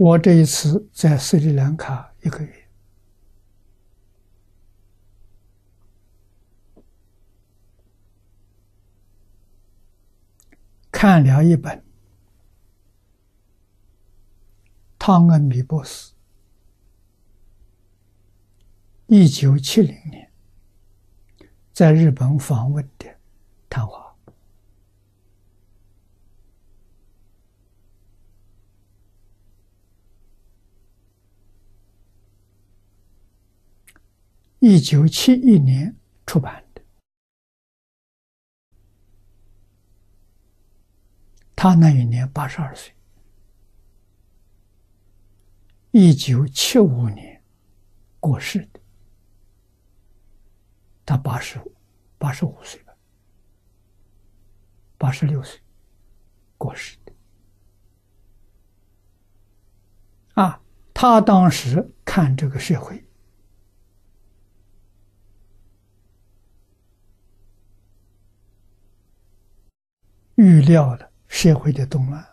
我这一次在斯里兰卡一个月，看了一本汤恩比博士一九七零年在日本访问的谈话。一九七一年出版的，他那一年八十二岁。一九七五年过世的，他八十八十五岁吧，八十六岁过世的。啊，他当时看这个社会。预料了社会的动乱，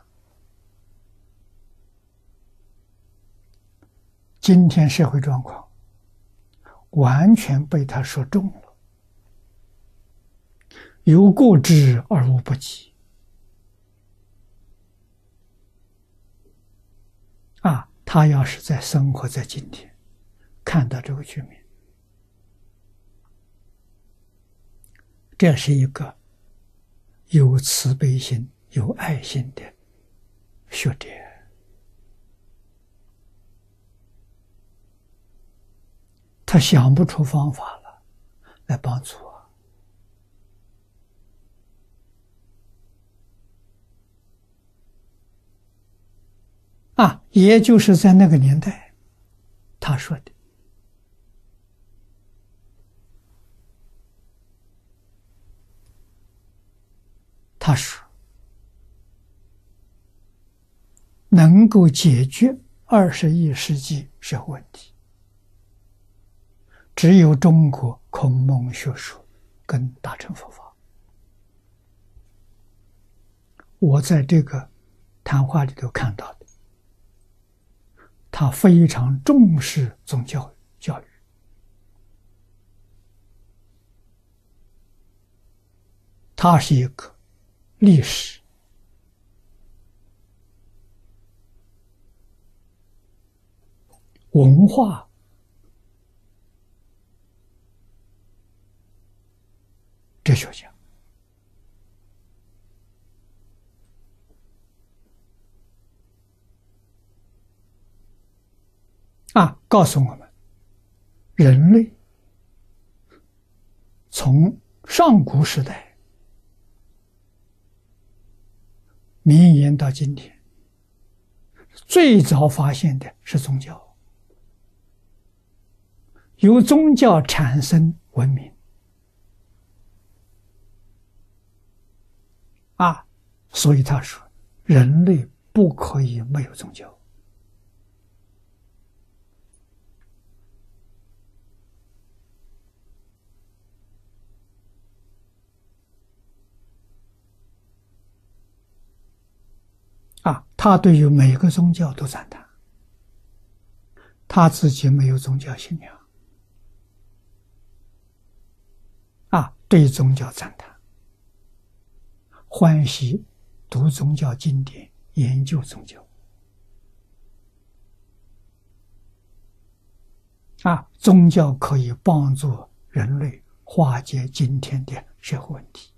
今天社会状况完全被他说中了，有过之而无不及。啊，他要是在生活在今天，看到这个局面，这是一个。有慈悲心、有爱心的学者，他想不出方法了，来帮助我。啊，也就是在那个年代，他说的。他说：“能够解决二十一世纪社会问题，只有中国孔孟学说跟大乘佛法。”我在这个谈话里头看到的，他非常重视宗教教育，他是一个。历史、文化、哲学家啊，告诉我们，人类从上古时代。绵延到今天，最早发现的是宗教，由宗教产生文明，啊，所以他说，人类不可以没有宗教。啊，他对于每个宗教都赞叹，他自己没有宗教信仰，啊，对宗教赞叹，欢喜读宗教经典，研究宗教，啊，宗教可以帮助人类化解今天的社会问题。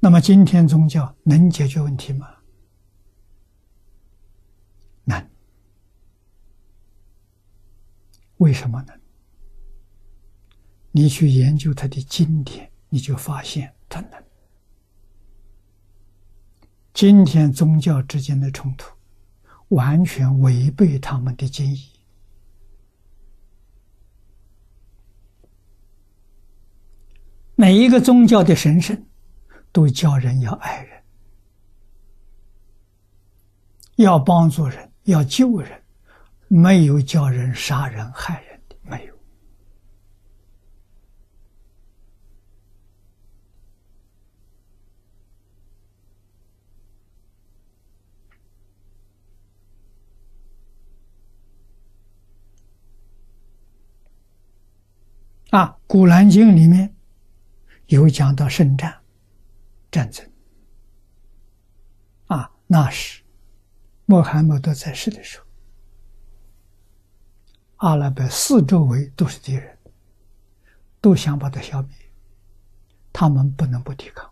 那么，今天宗教能解决问题吗？难。为什么呢？你去研究他的经典，你就发现他能。今天宗教之间的冲突，完全违背他们的经义。每一个宗教的神圣。都叫人要爱人。要帮助人要救人没有叫人杀人害人的没有。啊古兰经里面有讲到圣战。战争，啊，那时穆罕默德在世的时候，阿拉伯四周围都是敌人，都想把他消灭，他们不能不抵抗，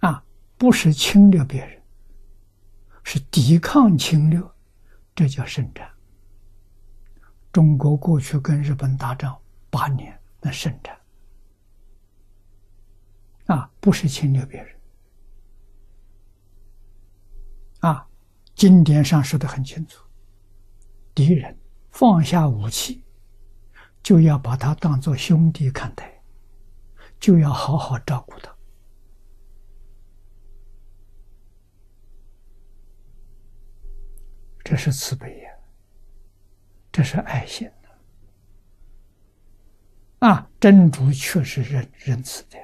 啊，不是侵略别人，是抵抗侵略，这叫圣战。中国过去跟日本打仗八年，那圣战。啊，不是侵略别人啊。经典上说的很清楚，敌人放下武器，就要把他当做兄弟看待，就要好好照顾他，这是慈悲呀。这是爱心的啊！真主确实仁仁慈的，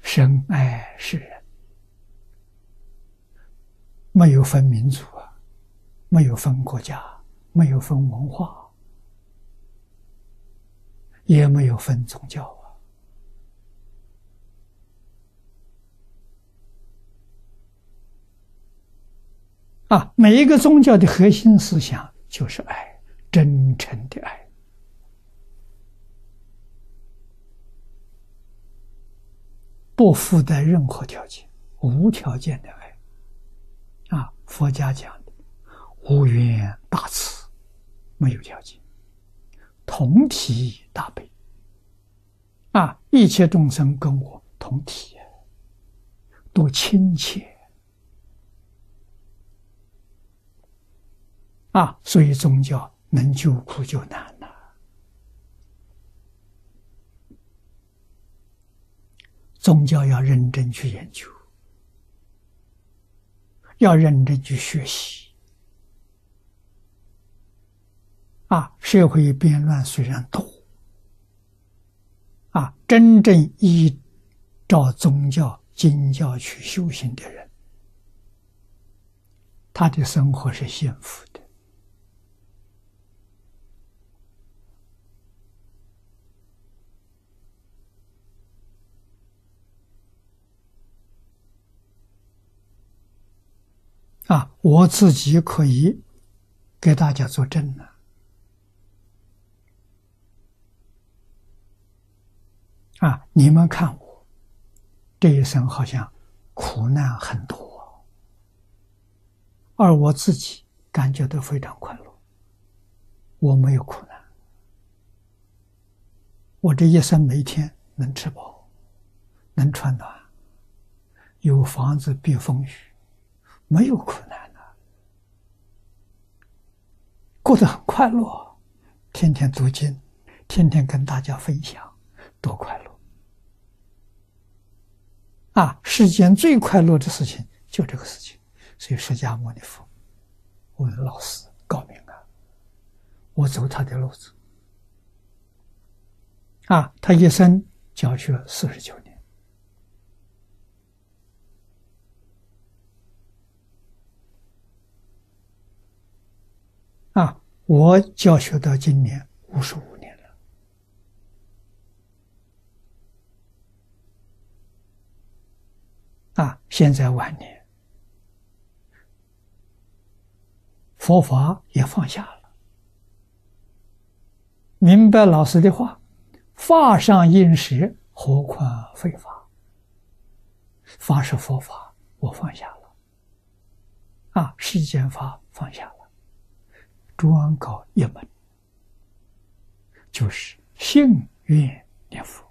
深爱世人，没有分民族啊，没有分国家，没有分文化，也没有分宗教啊。啊，每一个宗教的核心思想就是爱，真诚的爱，不附带任何条件，无条件的爱。佛家讲的无缘大慈，没有条件，同体大悲。啊，一切众生跟我同体，多亲切。啊，所以宗教能救苦救难呐。宗教要认真去研究，要认真去学习。啊，社会变乱虽然多，啊，真正依照宗教经教去修行的人，他的生活是幸福的。啊，我自己可以给大家作证了。啊，你们看我这一生好像苦难很多，而我自己感觉到非常快乐。我没有苦难，我这一生每天能吃饱，能穿暖，有房子避风雨。没有苦难的，过得很快乐，天天读经，天天跟大家分享，多快乐！啊，世间最快乐的事情就这个事情，所以释迦牟尼佛，我的老师高明啊，我走他的路子，啊，他一生教学四十九年。啊，我教学到今年五十五年了。啊，现在晚年，佛法也放下了，明白老师的话：“法上应时，何况非法？”法是佛法，我放下了。啊，世间法放下了。专搞一门，就是信愿念佛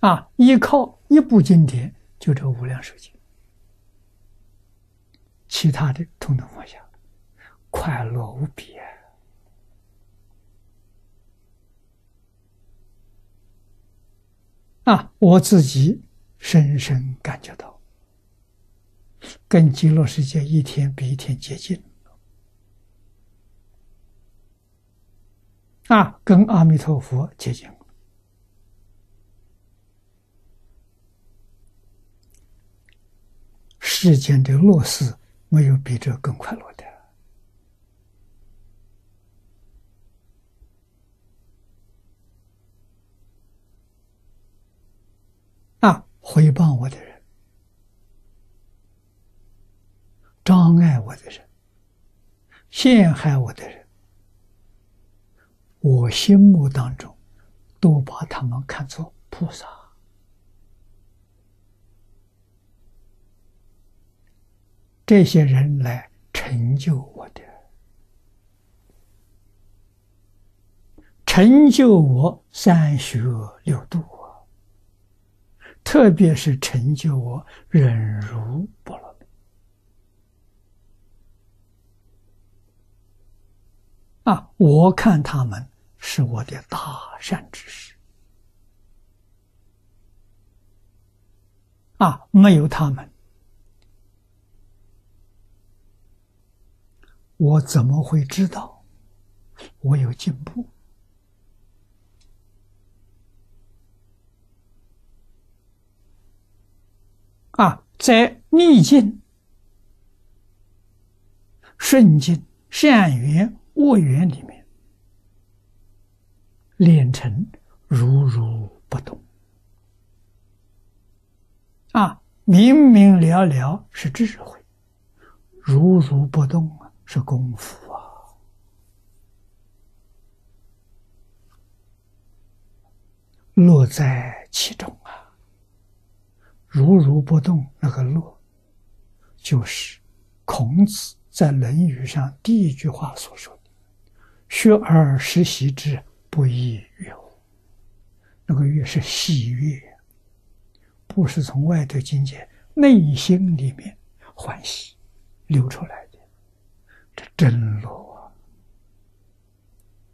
啊！依靠一部经典，就这《无量寿经》，其他的统统放下，快乐无比啊！啊，我自己深深感觉到，跟极乐世界一天比一天接近。啊，跟阿弥陀佛接近。世间的乐事没有比这更快乐的。啊，回报我的人，障碍我的人，陷害我的人，我心目当中都把他们看作菩萨。这些人来成就我的，成就我三学六度！特别是成就我忍辱波罗蜜啊！我看他们是我的大善之事啊！没有他们。我怎么会知道我有进步？啊，在逆境、顺境、善缘、恶缘里面，练成如如不动。啊，明明了了是智慧，如如不动啊。是功夫啊，乐在其中啊，如如不动。那个乐，就是孔子在《论语》上第一句话所说的：“学而时习之，不亦乐乎？”那个乐是喜悦，不是从外头境界，内心里面欢喜流出来的，这。真乐。